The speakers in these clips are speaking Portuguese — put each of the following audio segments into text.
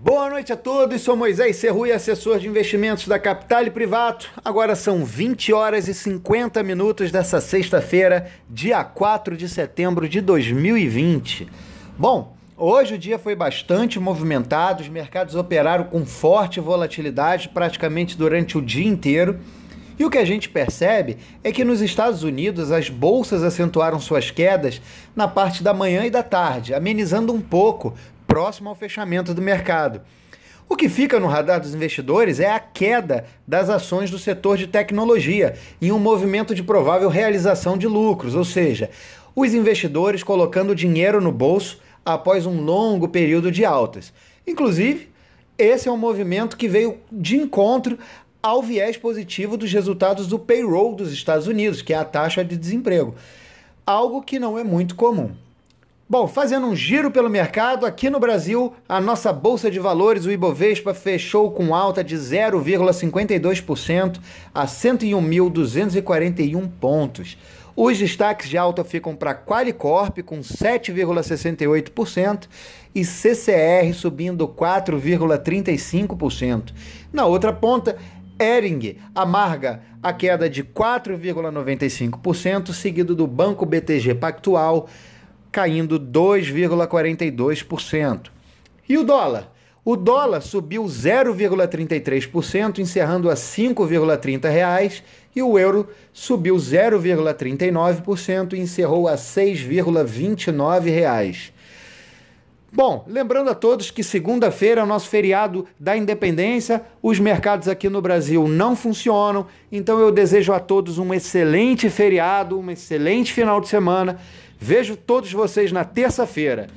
Boa noite a todos, sou Moisés Serrui, assessor de investimentos da Capital e Privato. Agora são 20 horas e 50 minutos dessa sexta-feira, dia 4 de setembro de 2020. Bom, hoje o dia foi bastante movimentado, os mercados operaram com forte volatilidade praticamente durante o dia inteiro. E o que a gente percebe é que nos Estados Unidos as bolsas acentuaram suas quedas na parte da manhã e da tarde, amenizando um pouco próximo ao fechamento do mercado. O que fica no radar dos investidores é a queda das ações do setor de tecnologia em um movimento de provável realização de lucros, ou seja, os investidores colocando dinheiro no bolso após um longo período de altas. Inclusive, esse é um movimento que veio de encontro ao viés positivo dos resultados do payroll dos Estados Unidos, que é a taxa de desemprego, algo que não é muito comum. Bom, fazendo um giro pelo mercado, aqui no Brasil, a nossa bolsa de valores, o Ibovespa, fechou com alta de 0,52% a 101.241 pontos. Os destaques de alta ficam para Qualicorp com 7,68% e CCR subindo 4,35%. Na outra ponta, Ering amarga a queda de 4,95%, seguido do Banco BTG Pactual caindo 2,42%. E o dólar? O dólar subiu 0,33%, encerrando a 5,30 reais, e o euro subiu 0,39% e encerrou a 6,29 reais. Bom, lembrando a todos que segunda-feira é o nosso feriado da independência, os mercados aqui no Brasil não funcionam, então eu desejo a todos um excelente feriado, um excelente final de semana Vejo todos vocês na terça-feira.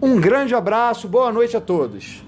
Um grande abraço, boa noite a todos.